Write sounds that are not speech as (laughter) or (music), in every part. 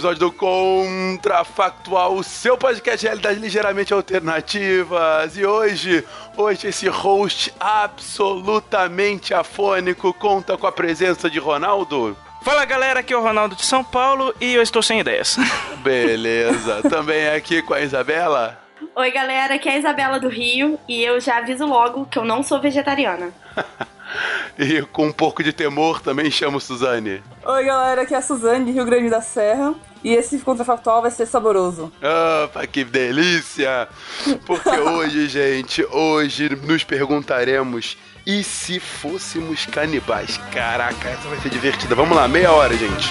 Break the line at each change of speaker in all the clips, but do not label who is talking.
Episódio do Contrafactual, o seu podcast de realidade ligeiramente alternativas. E hoje, hoje esse host absolutamente afônico conta com a presença de Ronaldo.
Fala galera, aqui é o Ronaldo de São Paulo e eu estou sem ideias. (laughs)
Beleza, também aqui com a Isabela.
Oi, galera, aqui é a Isabela do Rio e eu já aviso logo que eu não sou vegetariana. (laughs)
E com um pouco de temor também chamo Suzane.
Oi, galera, aqui é a Suzane, de Rio Grande da Serra. E esse contrafactual vai ser saboroso.
Opa, que delícia! Porque (laughs) hoje, gente, hoje nos perguntaremos: e se fôssemos canibais? Caraca, essa vai ser divertida. Vamos lá, meia hora, gente.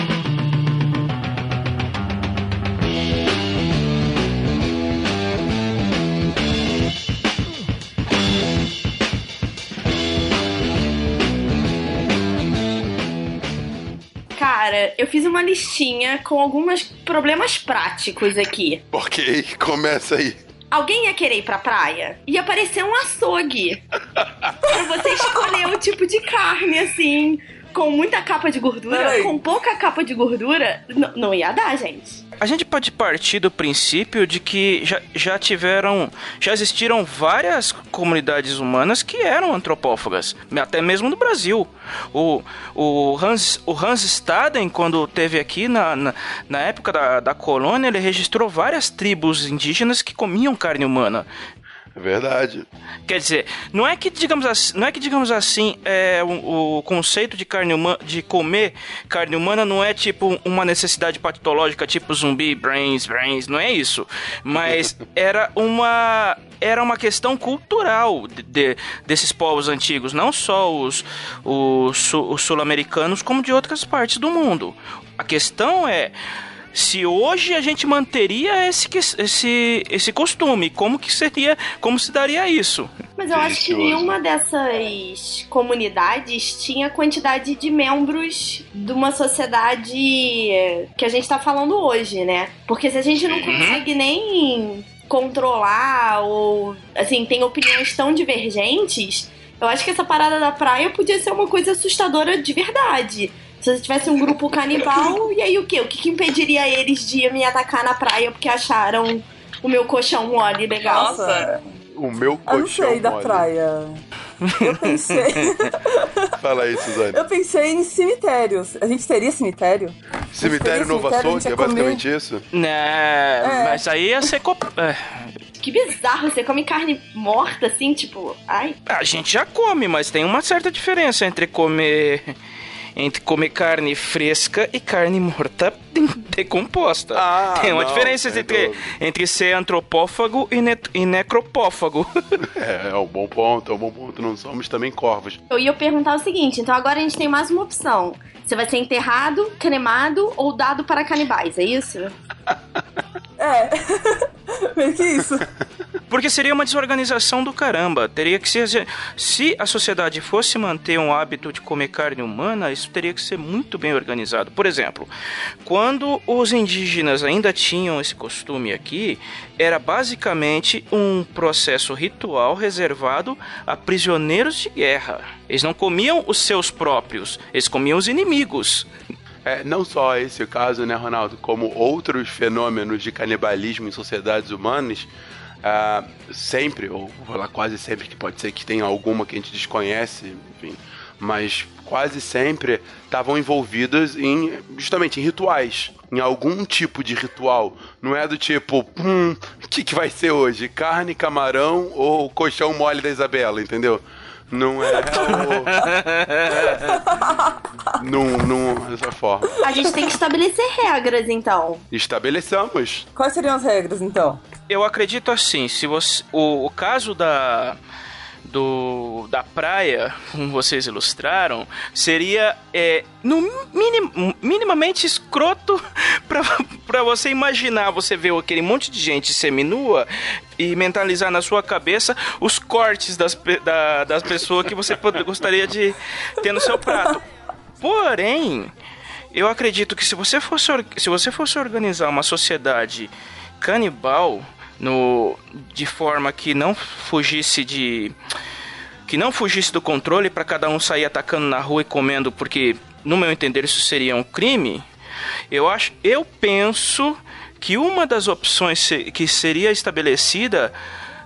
Cara, eu fiz uma listinha com alguns problemas práticos aqui.
Ok, começa aí.
Alguém ia querer ir pra praia? Ia aparecer um açougue. (laughs) pra você escolher o tipo de carne, assim. Com muita capa de gordura,
Peraí.
com pouca capa de gordura, não ia dar, gente.
A gente pode partir do princípio de que já, já tiveram, já existiram várias comunidades humanas que eram antropófagas, até mesmo no Brasil. O, o, Hans, o Hans Staden, quando teve aqui na, na, na época da, da colônia, ele registrou várias tribos indígenas que comiam carne humana.
É verdade.
Quer dizer, não é que digamos assim, não é que digamos assim, é, o, o conceito de carne humana, de comer carne humana não é tipo uma necessidade patológica, tipo zumbi, brains, brains, não é isso. Mas (laughs) era uma era uma questão cultural de, de- desses povos antigos, não só os, os, os sul-americanos, como de outras partes do mundo. A questão é se hoje a gente manteria esse, esse, esse costume, como que seria, como se daria isso?
Mas eu acho que nenhuma dessas comunidades tinha quantidade de membros de uma sociedade que a gente tá falando hoje, né? Porque se a gente não consegue nem controlar ou, assim, tem opiniões tão divergentes, eu acho que essa parada da praia podia ser uma coisa assustadora de verdade. Se você tivesse um grupo canibal, e aí o quê? O que, que impediria eles de me atacar na praia porque acharam o meu colchão mole legal?
Nossa,
O meu
eu não
colchão
sei da
mole.
praia. Eu pensei. (laughs)
Fala aí, Suzane.
Eu pensei em cemitérios. A gente teria cemitério?
Cemitério Nova
cemitério,
é
ia comer.
basicamente isso?
Né, mas aí ia ser. co- é,
Que bizarro, você come carne morta assim, tipo, ai.
A gente já come, mas tem uma certa diferença entre comer. Entre comer carne fresca e carne morta de- decomposta.
Ah,
tem uma
não,
diferença
sem
entre, entre ser antropófago e, ne e necropófago. (laughs)
É, é um bom ponto, é um bom ponto. Não somos também corvos.
Eu ia perguntar o seguinte, então agora a gente tem mais uma opção. Você vai ser enterrado, cremado ou dado para canibais, é isso?
É. (laughs) (laughs) Meio que isso.
Porque seria uma desorganização do caramba. Teria que ser. Se a sociedade fosse manter um hábito de comer carne humana, isso teria que ser muito bem organizado. Por exemplo, quando os indígenas ainda tinham esse costume aqui, era basicamente um processo ritual reservado a prisioneiros de guerra. Eles não comiam os seus próprios, eles comiam os inimigos.
É, não só esse caso, né, Ronaldo, como outros fenômenos de canibalismo em sociedades humanas, ah, sempre, ou vou lá, quase sempre, que pode ser que tenha alguma que a gente desconhece, enfim, mas quase sempre estavam envolvidas em, justamente, em rituais, em algum tipo de ritual. Não é do tipo, hum, o que, que vai ser hoje? Carne, camarão ou colchão mole da Isabela, entendeu? Não é o... não, não, dessa forma.
A gente tem que estabelecer regras, então.
Estabeleçamos.
Quais seriam as regras, então?
Eu acredito assim, se você. O, o caso da. Do, da praia, como vocês ilustraram, seria é, no minim, minimamente escroto (laughs) pra você imaginar, você ver aquele monte de gente seminua e mentalizar na sua cabeça os cortes das, da, das pessoas que você gostaria de ter no seu prato. Porém, eu acredito que se você fosse, se você fosse organizar uma sociedade canibal no, de forma que não fugisse de que não fugisse do controle para cada um sair atacando na rua e comendo, porque no meu entender isso seria um crime. Eu acho, eu penso que uma das opções que seria estabelecida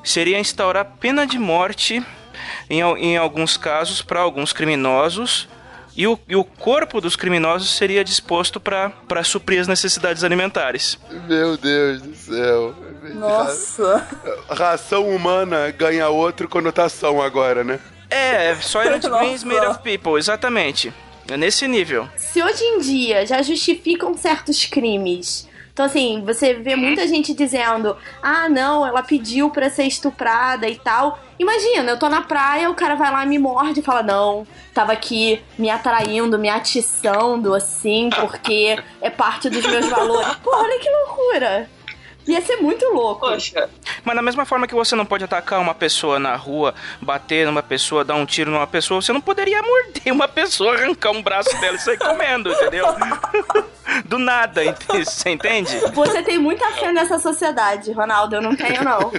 seria instaurar pena de morte em, em alguns casos para alguns criminosos e o, e o corpo dos criminosos seria disposto para suprir as necessidades alimentares.
Meu Deus do céu.
Nossa.
Ração humana ganha outra conotação agora, né?
É, Soylent (laughs)
Nossa.
Green is made of people, exatamente. É nesse nível.
Se hoje em dia já justificam certos crimes. Então, assim, você vê muita gente dizendo: ah, não, ela pediu pra ser estuprada e tal. Imagina, eu tô na praia, o cara vai lá e me morde e fala: não, tava aqui me atraindo, me atiçando, assim, porque é parte dos meus valores. Pô, olha que loucura! Ia ser muito louco.
Poxa,
Mas da mesma forma que você não pode atacar uma pessoa na rua, bater numa pessoa, dar um tiro numa pessoa, você não poderia morder uma pessoa, arrancar um braço dela e sair comendo, entendeu? (laughs) Do nada, você entende?
Você tem muita fé nessa sociedade, Ronaldo. Eu não tenho, não.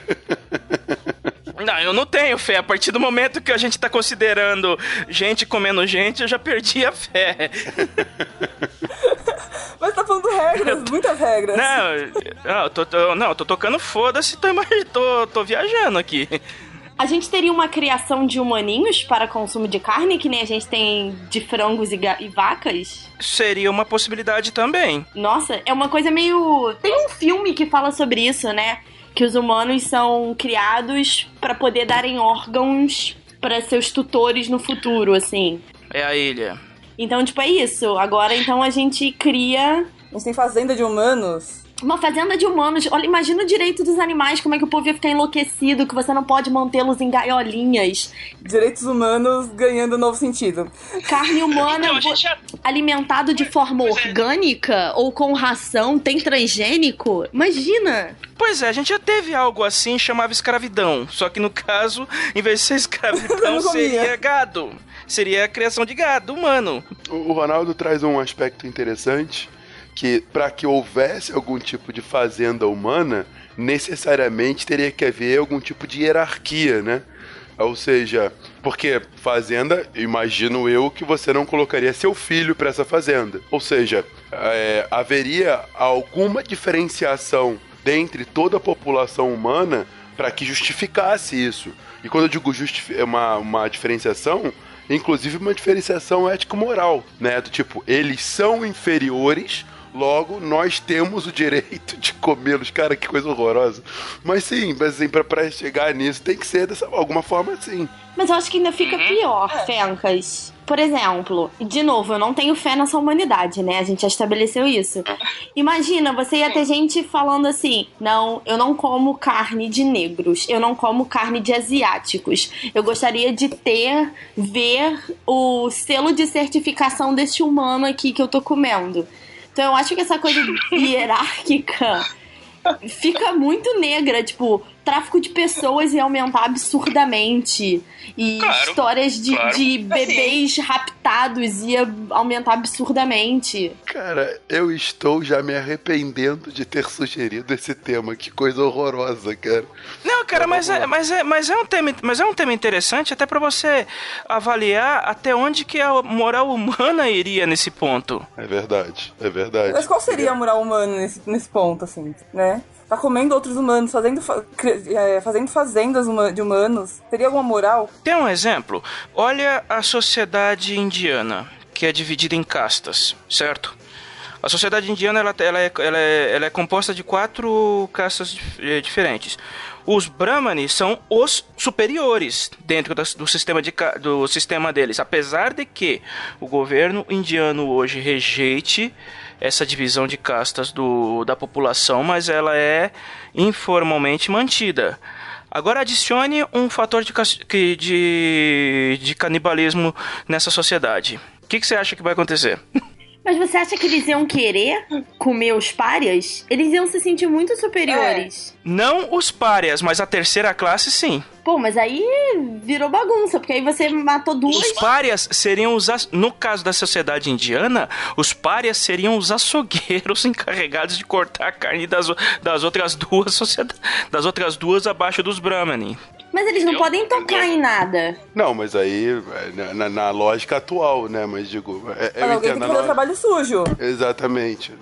Não, eu não tenho fé. A partir do momento que a gente tá considerando gente comendo gente, eu já perdi a fé. (laughs)
Mas tá falando regras, (laughs) muitas regras.
Não, não, eu tô, tô- não, eu tô tocando foda-se, tô, tô, tô viajando aqui.
A gente teria uma criação de humaninhos para consumo de carne, que nem a gente tem de frangos e, e vacas?
Seria uma possibilidade também.
Nossa, é uma coisa meio. Tem um filme que fala sobre isso, né? Que os humanos são criados para poder darem órgãos para seus tutores no futuro, assim.
É a ilha.
Então, tipo, é isso. Agora, então, a gente cria
A gente tem fazenda de humanos.
Uma fazenda de humanos. Olha, imagina o direito dos animais, como é que o povo ia ficar enlouquecido, que você não pode mantê-los em gaiolinhas.
Direitos humanos ganhando novo sentido.
Carne humana
Então, já-
alimentado de forma orgânica ou com ração, tem transgênico? Imagina!
Pois é, a gente já teve algo assim, chamava escravidão. Só que no caso, em vez de ser escravidão, (laughs) seria gado. Seria a criação de gado humano.
O Ronaldo traz um aspecto interessante que para que houvesse algum tipo de fazenda humana, necessariamente teria que haver algum tipo de hierarquia, né? Ou seja, porque fazenda, imagino eu que você não colocaria seu filho para essa fazenda. Ou seja, é, haveria alguma diferenciação dentre toda a população humana para que justificasse isso. E quando eu digo justifi uma, uma diferenciação, inclusive uma diferenciação ético-moral, né? Do tipo, eles são inferiores, logo nós temos o direito de comê-los. Cara, que coisa horrorosa. Mas sim, mas assim, pra, pra chegar nisso tem que ser dessa alguma forma assim.
Mas eu acho que ainda fica pior, Fencas. Por exemplo, de novo, eu não tenho fé nessa humanidade, né? A gente já estabeleceu isso. Imagina, você ia ter gente falando assim: não, eu não como carne de negros, eu não como carne de asiáticos. Eu gostaria de ter, ver o selo de certificação desse humano aqui que eu tô comendo. Então eu acho que essa coisa (laughs) hierárquica fica muito negra, tipo, tráfico de pessoas ia aumentar absurdamente. E
Claro,
histórias de,
claro.
de bebês raptados ia aumentar absurdamente.
Cara, eu estou já me arrependendo de ter sugerido esse tema. Que coisa horrorosa, cara.
Não, cara, mas é, mas, é, mas, é um tema, mas é um tema interessante até pra você avaliar até onde que a moral humana iria nesse ponto.
É verdade, é verdade.
Mas qual seria a moral humana nesse, nesse ponto, assim, né? Tá comendo outros humanos, fazendo, é, fazendo fazendas de humanos. Teria alguma moral?
Tem um exemplo. Olha a sociedade indiana, que é dividida em castas, certo? A sociedade indiana ela, ela, é, ela, é, ela é composta de quatro castas eh, diferentes. Os brahmanes são os superiores dentro do, sistema de, do sistema deles, apesar de que o governo indiano hoje rejeite essa divisão de castas do, da população, mas ela é informalmente mantida. Agora adicione um fator de, de, de canibalismo nessa sociedade. O que, que você acha que vai acontecer? (laughs)
Mas você acha que eles iam querer comer os párias? Eles iam se sentir muito superiores.
Não os párias, mas a terceira classe sim.
Pô, mas aí virou bagunça, porque aí você matou duas.
Os párias seriam os. as- No caso da sociedade indiana, os párias seriam os açougueiros (laughs) encarregados de cortar a carne das, das outras duas sociedades. Das outras duas abaixo dos Brahmani.
Mas eles não podem tocar em nada.
Não, mas aí, é, na, na lógica atual, né? Mas digo, é,
Mas
eu
alguém tem que
a
fazer o trabalho sujo.
Exatamente.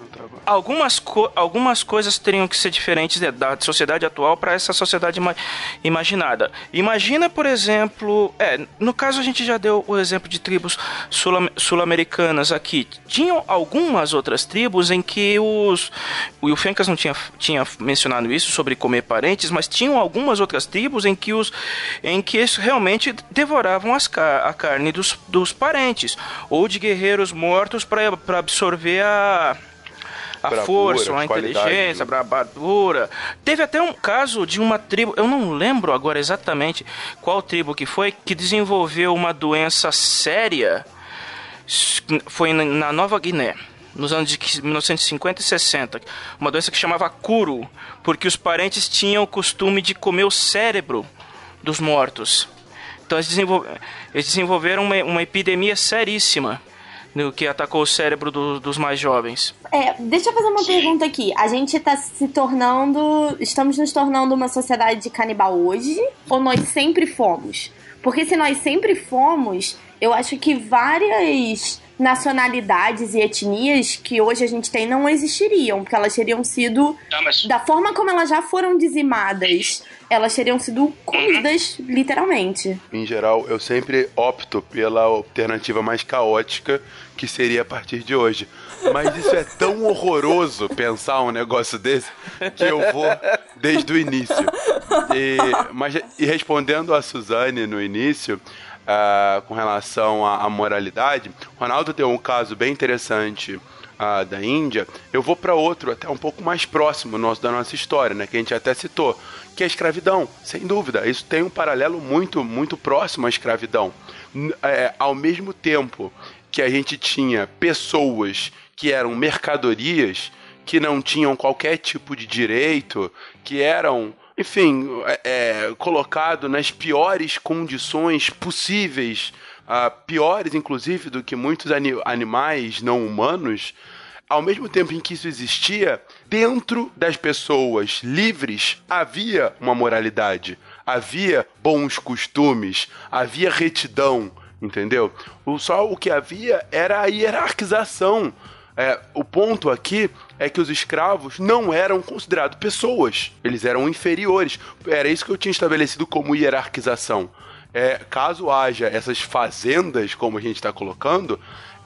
Algumas, co- algumas coisas teriam que ser diferentes de- da sociedade atual para essa sociedade ima- imaginada. Imagina, por exemplo, é, no caso a gente já deu o exemplo de tribos sul- sul-americanas aqui. Tinham algumas outras tribos em que os. O Fencas não tinha, tinha mencionado isso sobre comer parentes, mas tinham algumas outras tribos em que os em que eles realmente devoravam as a carne dos, dos parentes ou de guerreiros mortos para absorver a a
Bravura,
força, a inteligência, a bravura. Teve até um caso de uma tribo, eu não lembro agora exatamente qual tribo que foi, que desenvolveu uma doença séria. Foi na- Nova Guiné. Nos anos de 1950 e 60, uma doença que chamava Kuru, porque os parentes tinham o costume de comer o cérebro dos mortos. Então eles desenvolveram uma, uma epidemia seríssima no que atacou o cérebro do- dos mais jovens.
É, deixa eu fazer uma pergunta aqui. A gente tá se tornando. Estamos nos tornando uma sociedade de canibal hoje? Ou nós sempre fomos? Porque se nós sempre fomos, eu acho que várias nacionalidades e etnias que hoje a gente tem não existiriam, porque elas teriam sido. Da forma como elas já foram dizimadas, elas teriam sido comidas, literalmente.
Em geral, eu sempre opto pela alternativa mais caótica, que seria a partir de hoje. Mas isso é tão horroroso pensar um negócio desse que eu vou desde o início. E, mas, e respondendo a Suzane no início, ah, com relação à, à moralidade, Ronaldo deu um caso bem interessante ah, da Índia. Eu vou para outro, até um pouco mais próximo nosso, da nossa história, né, que a gente até citou, que é a escravidão, sem dúvida. Isso tem um paralelo muito, muito próximo à escravidão. É, ao mesmo tempo que a gente tinha pessoas que eram mercadorias, que não tinham qualquer tipo de direito, que eram, enfim, é, é, colocado nas piores condições possíveis, ah, piores inclusive do que muitos ani- animais não humanos. Ao mesmo tempo em que isso existia, dentro das pessoas livres havia uma moralidade, havia bons costumes, havia retidão, entendeu? O, só o que havia era a hierarquização É, o ponto aqui é que os escravos não eram considerados pessoas, eles eram inferiores. Era isso que eu tinha estabelecido como hierarquização. É, caso haja essas fazendas, como a gente está colocando,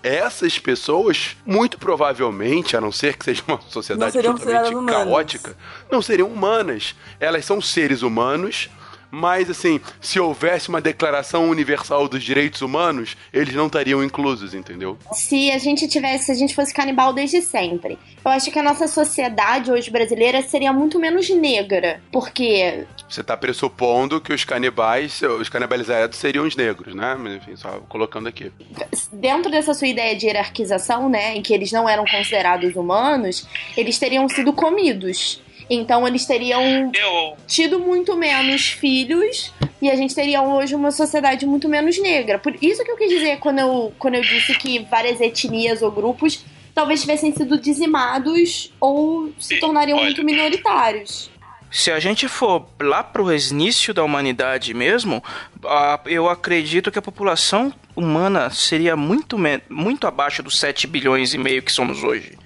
essas pessoas, muito provavelmente, a não ser que seja uma sociedade totalmente
consideradas humanas.
caótica, não seriam humanas. Elas são seres humanos, mas assim, se houvesse uma declaração universal dos direitos humanos, eles não estariam inclusos, entendeu?
Se a gente tivesse, se a gente fosse canibal desde sempre, eu acho que a nossa sociedade hoje brasileira seria muito menos negra. Porque
Você está pressupondo que os canibais, os canibalizados seriam os negros, né? Mas enfim, só colocando aqui.
dentro dessa sua ideia de hierarquização, né, em que eles não eram considerados humanos, eles teriam sido comidos. Então eles teriam
Eu.
tido muito menos filhos e a gente teria hoje uma sociedade muito menos negra. Por isso que eu quis dizer quando eu, quando eu disse que várias etnias ou grupos talvez tivessem sido dizimados ou se tornariam
olha.
muito minoritários.
Se a gente for lá pro início da humanidade mesmo, eu acredito que a população humana seria muito, muito abaixo dos 7 bilhões e meio que somos hoje.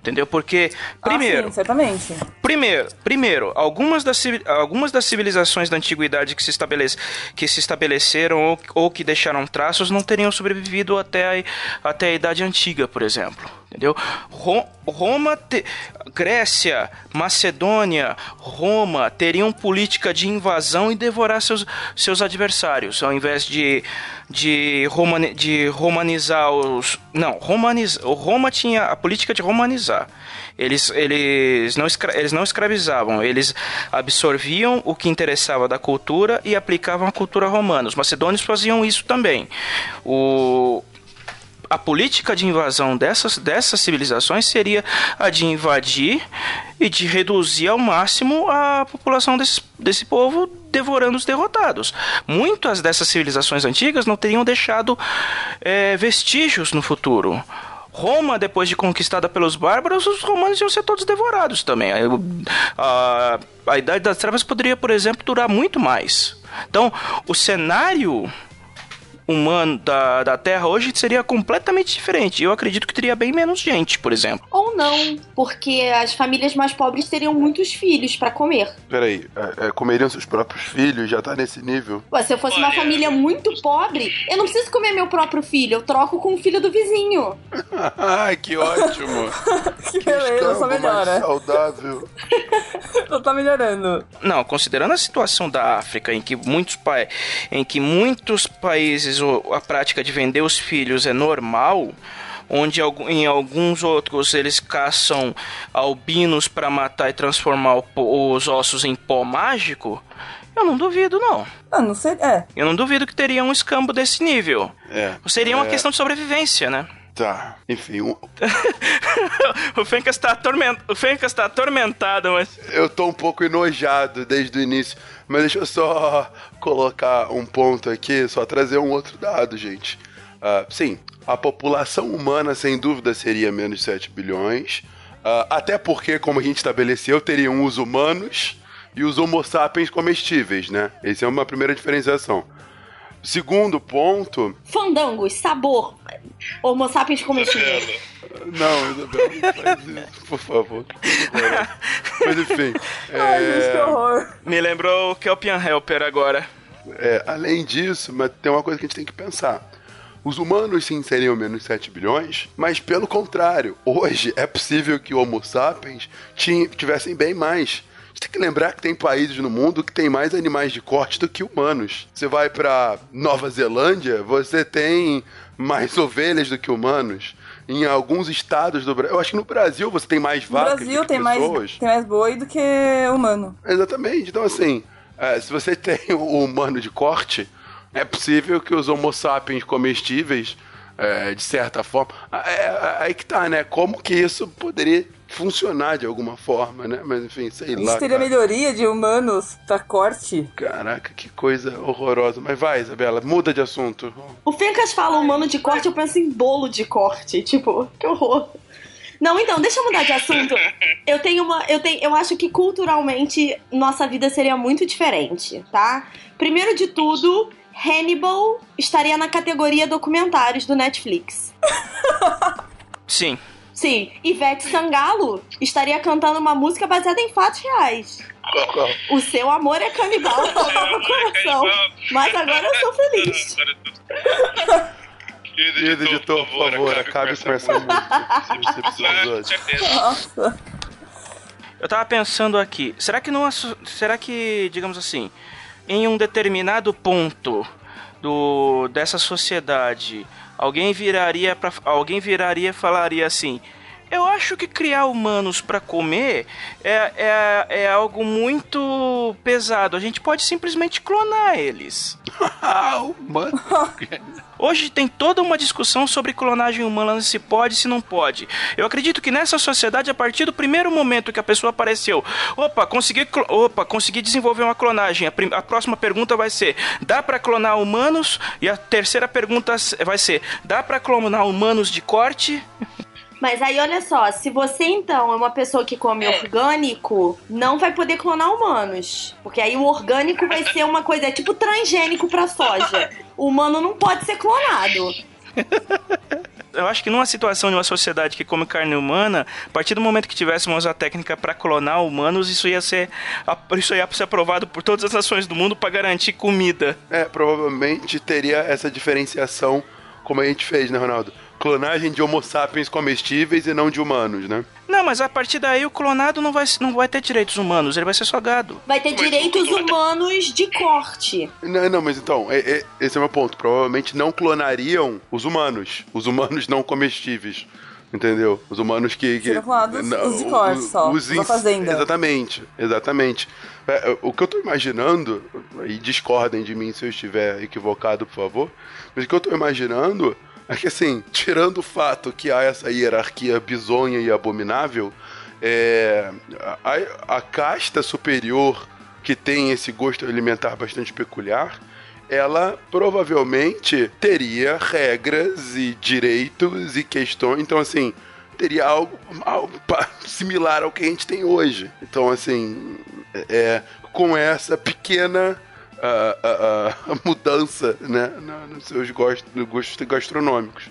Entendeu? Porque, primeiro,
Ah, sim, certamente.
Primeiro, primeiro algumas, das, algumas das civilizações da antiguidade que se, estabelece, que se estabeleceram ou, ou que deixaram traços não teriam sobrevivido até a, até a Idade Antiga, por exemplo. Entendeu? Ro- Roma, te- Grécia, Macedônia, Roma teriam política de invasão e devorar seus, seus adversários, ao invés de, de, romani- de romanizar os. Não, romaniz, Roma tinha a política de romanizar. Eles, eles, não eles não escravizavam, eles absorviam o que interessava da cultura e aplicavam a cultura romana. Os macedônios faziam isso também. O, a política de invasão dessas, dessas civilizações seria a de invadir e de reduzir ao máximo a população desse, desse povo, devorando os derrotados. Muitas dessas civilizações antigas não teriam deixado eh, vestígios no futuro. Roma, depois de conquistada pelos bárbaros, os romanos iam ser todos devorados também. O- A, a Idade das Trevas poderia, por exemplo, durar muito mais. Então, o cenário humano da, da Terra hoje seria completamente diferente. Eu acredito que teria bem menos gente, por exemplo.
Ou não, porque as famílias mais pobres teriam muitos filhos pra comer.
Peraí, é, é, comeriam seus próprios filhos? Já tá nesse nível?
Ué, se eu fosse uma família muito pobre, eu não preciso comer meu próprio filho, eu troco com o filho do vizinho. (laughs)
Ai, que ótimo! (laughs)
Que beleza, só melhora.
saudável. (laughs)
Só tá melhorando.
Não, considerando a situação da África, em que muitos, pa em que muitos países a prática de vender os filhos é normal, onde em alguns outros eles caçam albinos para matar e transformar os ossos em pó mágico, eu não duvido, não.
Ah, não sei. É.
Eu não duvido que teria um escambo desse nível.
É.
Seria uma
É.
questão de sobrevivência, né?
Tá, enfim, um- (laughs)
o Fencas tá, atorment... tá atormentado, mas.
eu tô um pouco enojado desde o início, mas deixa eu só colocar um ponto aqui, só trazer um outro dado, gente. Ah, sim, a população humana sem dúvida seria menos de 7 bilhões, ah, até porque, como a gente estabeleceu, teriam os humanos e os homo sapiens comestíveis, né? Essa é uma primeira diferenciação. Segundo ponto,
Fandangos, sabor. Homo sapiens comestível.
Não, Isabel, não faz isso, por favor. (laughs) Mas enfim.
Ai,
é,
gente, que horror.
Me lembrou o Kelpian Helper agora.
é, além disso, mas tem uma coisa que a gente tem que pensar. Os humanos sim seriam menos 7 bilhões, mas pelo contrário, hoje é possível que Homo sapiens ti- tivessem bem mais. A gente tem que lembrar que tem países no mundo que tem mais animais de corte do que humanos. Você vai pra Nova Zelândia, você tem mais ovelhas do que humanos. Em alguns estados do Brasil. Eu acho que no Brasil você tem mais
No
vacas
Brasil
do que
tem mais,
pessoas.
tem mais boi do que humano.
Exatamente. Então, assim, é, se você (laughs) tem o humano de corte, é possível que os homo sapiens comestíveis, é, de certa forma. é, é, aí que tá, né? Como que isso poderia funcionar de alguma forma, né? Mas enfim, sei
A gente
lá.
teria
cara.
melhoria de humanos pra corte.
Caraca, que coisa horrorosa. Mas vai, Isabela, muda de assunto.
O Fencas fala humano de corte, eu penso em bolo de corte. Tipo, que horror. Não, então, deixa eu mudar de assunto. Eu tenho uma. Eu, tenho, eu acho que culturalmente nossa vida seria muito diferente, tá? Primeiro de tudo, Hannibal estaria na categoria documentários do Netflix.
Sim.
Sim, Ivete Sangalo estaria cantando uma música baseada em fatos reais. O seu amor é canibal, (laughs) meu coração. Mas agora eu sou feliz. (laughs)
Querido editor, por favor, acabe com essa música.
Nossa.
Eu tava pensando aqui, será que não será que, digamos assim, em um determinado ponto do dessa sociedade, alguém viraria para alguém viraria e falaria assim: "Eu acho que criar humanos para comer é, é, é algo muito pesado. A gente pode simplesmente clonar eles." (laughs)
Ah, mano. (laughs)
Hoje tem toda uma discussão sobre clonagem humana, se pode, se não pode. Eu acredito que nessa sociedade, a partir do primeiro momento que a pessoa apareceu, opa, consegui, opa, consegui desenvolver uma clonagem. A, a próxima pergunta vai ser: dá pra clonar humanos? E a terceira pergunta vai ser: dá pra clonar humanos de corte?
Mas aí, olha só, se você então é uma pessoa que come orgânico, não vai poder clonar humanos. Porque aí o orgânico vai ser uma coisa, é tipo transgênico pra soja. O humano não pode ser clonado.
Eu acho que numa situação de uma sociedade que come carne humana, a partir do momento que tivéssemos a técnica para clonar humanos, isso ia ser isso ia ser aprovado por todas as nações do mundo para garantir comida.
É, provavelmente teria essa diferenciação como a gente fez, né, Ronaldo? Clonagem de homo sapiens comestíveis e não de humanos, né?
Não, mas a partir daí o clonado não vai, não vai ter direitos humanos, ele vai ser só gado.
Vai ter direitos humanos de corte.
Não, não, mas então, é- é- esse é o meu ponto. Provavelmente não clonariam os humanos. Os humanos não comestíveis. Entendeu? Os humanos que. que
Seriam clonados os de corte só, os da
ins-
fazenda.
Exatamente, exatamente. É, o que eu tô imaginando, e discordem de mim se eu estiver equivocado, por favor, mas o que eu tô imaginando é que, assim, tirando o fato que há essa hierarquia bizonha e abominável, é, a, a casta superior que tem esse gosto alimentar bastante peculiar, ela provavelmente teria regras e direitos e questões. Então, assim, teria algo, algo (laughs) similar ao que a gente tem hoje. Então, assim, é, com essa pequena ah, mudança né, nos seus gostos, gostos gastronômicos.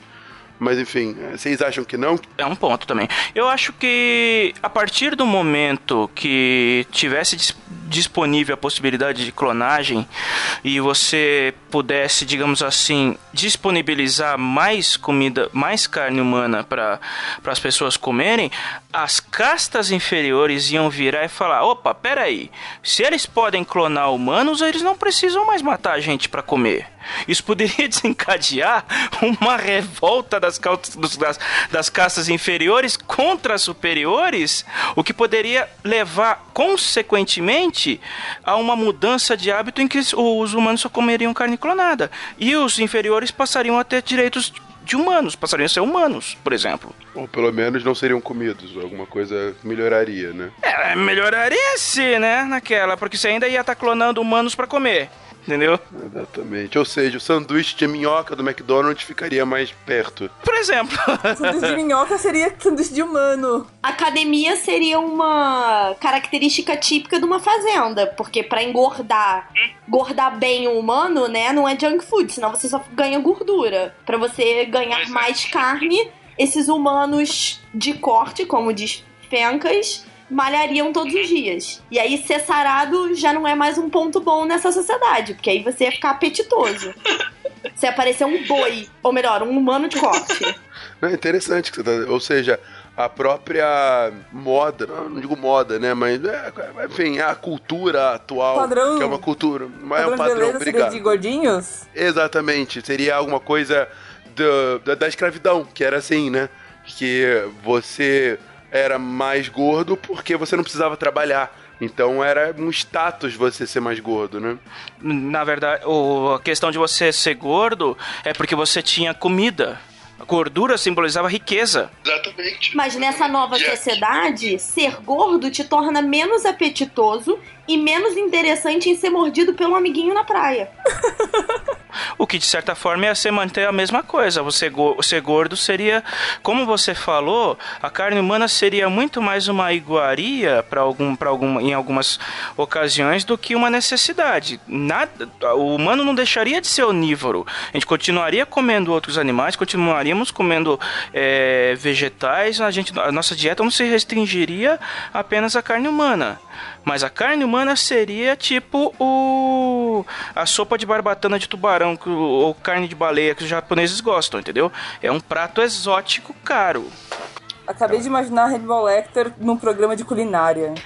Mas, enfim, vocês acham que não?
É um ponto também. Eu acho que a partir do momento que tivesse dis- disponível a possibilidade de clonagem e você pudesse, digamos assim, disponibilizar mais comida, mais carne humana para as pessoas comerem, as castas inferiores iam virar e falar: opa, peraí, se eles podem clonar humanos, eles não precisam mais matar a gente para comer. Isso poderia (laughs) desencadear uma revolta das, das, das castas inferiores contra as superiores, o que poderia levar, consequentemente, a uma mudança de hábito em que os humanos só comeriam carne clonada. E os inferiores passariam a ter direitos de humanos, passariam a ser humanos, por exemplo.
Ou pelo menos não seriam comidos, alguma coisa melhoraria, né?
É, melhoraria se, né, naquela, porque você ainda ia estar clonando humanos para comer. Entendeu?
Exatamente. Ou seja, o sanduíche de minhoca do McDonald's ficaria mais perto.
Por exemplo. (laughs)
Sanduíche de minhoca seria sanduíche de humano.
Academia seria uma característica típica de uma fazenda, porque pra engordar, engordar bem o humano, né, não é junk food, senão você só ganha gordura. Pra você ganhar mais carne, esses humanos de corte, como diz Fencas, malhariam todos os dias. E aí ser sarado já não é mais um ponto bom nessa sociedade, porque aí você ia ficar apetitoso. (laughs) Você ia parecer um boi, ou melhor, um humano de corte.
É interessante que você tá... Ou seja, a própria moda, não, não digo moda, né? Mas, é, enfim, a cultura atual.
Padrão-
Que é uma cultura. Mas é um
Padrão
obrigado.
de gordinhos?
Exatamente. Seria alguma coisa do- da, da escravidão, que era assim, né? Que você era mais gordo porque você não precisava trabalhar. Então era um status você ser mais gordo, né?
Na verdade, o- a questão de você ser gordo é porque você tinha comida. A gordura simbolizava riqueza.
Exatamente.
Mas nessa nova sociedade, ser gordo te torna menos apetitoso e menos interessante em ser mordido pelo amiguinho na praia. (laughs)
o que de certa forma ia ser manter a mesma coisa. Você ser gordo seria, como você falou, a carne humana seria muito mais uma iguaria para algum, algum, em algumas ocasiões do que uma necessidade. Nada, o humano não deixaria de ser onívoro. A gente continuaria comendo outros animais, continuaríamos comendo é, vegetais. A gente, a nossa dieta não se restringiria apenas à carne humana. Mas a carne humana seria tipo o a sopa de barbatana de tubarão que, ou carne de baleia que os japoneses gostam, entendeu? É um prato exótico caro.
Acabei de imaginar Hannibal Lecter num programa de culinária. (laughs)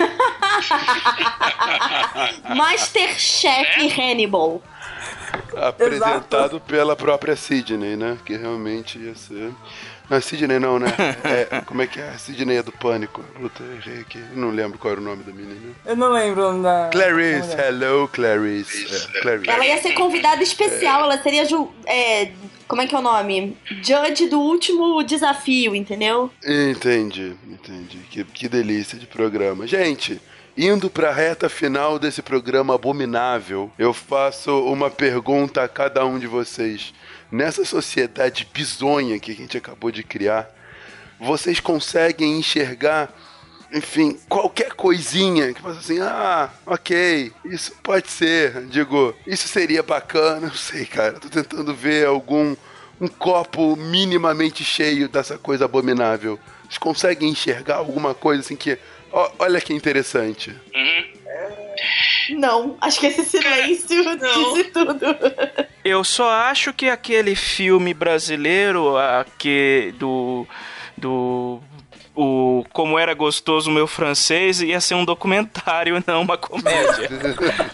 Masterchef Hannibal.
Apresentado pela própria Sidney, né? Que realmente ia ser. Não, Sidney não, né? (laughs) É, como é que é? Sidney é do Pânico. Puta, errei aqui. Não lembro qual era o nome da menina.
Eu não lembro o nome da.
Clarice, hello, Clarice. É, Clarice.
Ela ia ser convidada especial, ela seria. ju- É, como é que é o nome? Judge do último desafio, entendeu?
Entendi, entendi. Que, que delícia de programa. Gente, indo pra reta final desse programa abominável, eu faço uma pergunta a cada um de vocês. Nessa sociedade bizonha que a gente acabou de criar, vocês conseguem enxergar, enfim, qualquer coisinha que você assim, ah, ok, isso pode ser, digo, isso seria bacana, não sei, cara, tô tentando ver algum um copo minimamente cheio dessa coisa abominável. Vocês conseguem enxergar alguma coisa assim que, ó, olha que interessante.
Não, acho que esse silêncio (laughs) disse tudo.
Eu só acho que aquele filme brasileiro, que do do o como era gostoso o meu francês ia ser um documentário, (laughs) não uma comédia. (laughs)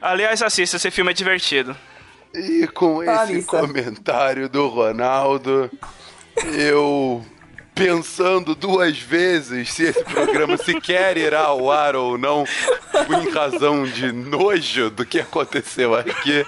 Aliás, assista, esse filme é divertido.
E com esse comentário do Ronaldo, eu pensando duas vezes se esse programa sequer irá ao ar ou não, em razão de nojo do que aconteceu aqui.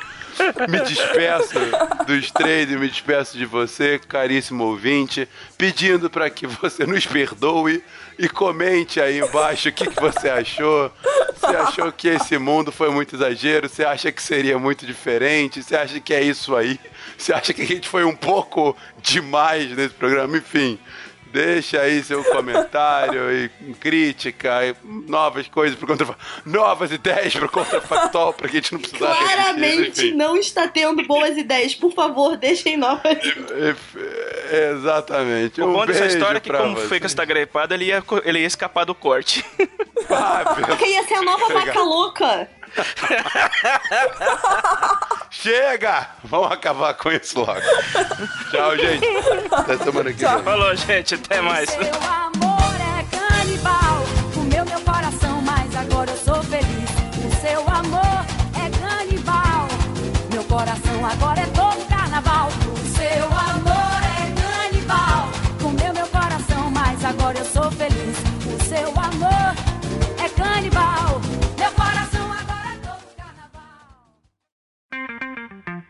Me despeço dos três me despeço de você, caríssimo ouvinte, pedindo para que você nos perdoe e comente aí embaixo o que, que você achou. Você achou que esse mundo foi muito exagero? Você acha que seria muito diferente? Você acha que é isso aí? Você acha que a gente foi um pouco demais nesse programa? Enfim, deixa aí seu comentário e crítica e novas coisas pro contra... novas ideias pro contrafactual (laughs) pra que a gente não precisar
Claramente não está tendo boas ideias. Por favor, deixem novas.
Exatamente.
O
Um
bom dessa história é que, como
você.
foi que você tá gripado, ele ia, ele ia escapar do corte.
Porque ia ser a nova vaca louca. (laughs)
Chega! Vamos acabar com isso logo. Tchau, gente. Até semana que vem.
Falou, gente. Até mais.
Seu amor é canibal, comeu meu coração, mas agora eu sou feliz. O seu amor é canibal, meu coração agora é todo carnaval. O seu amor é canibal,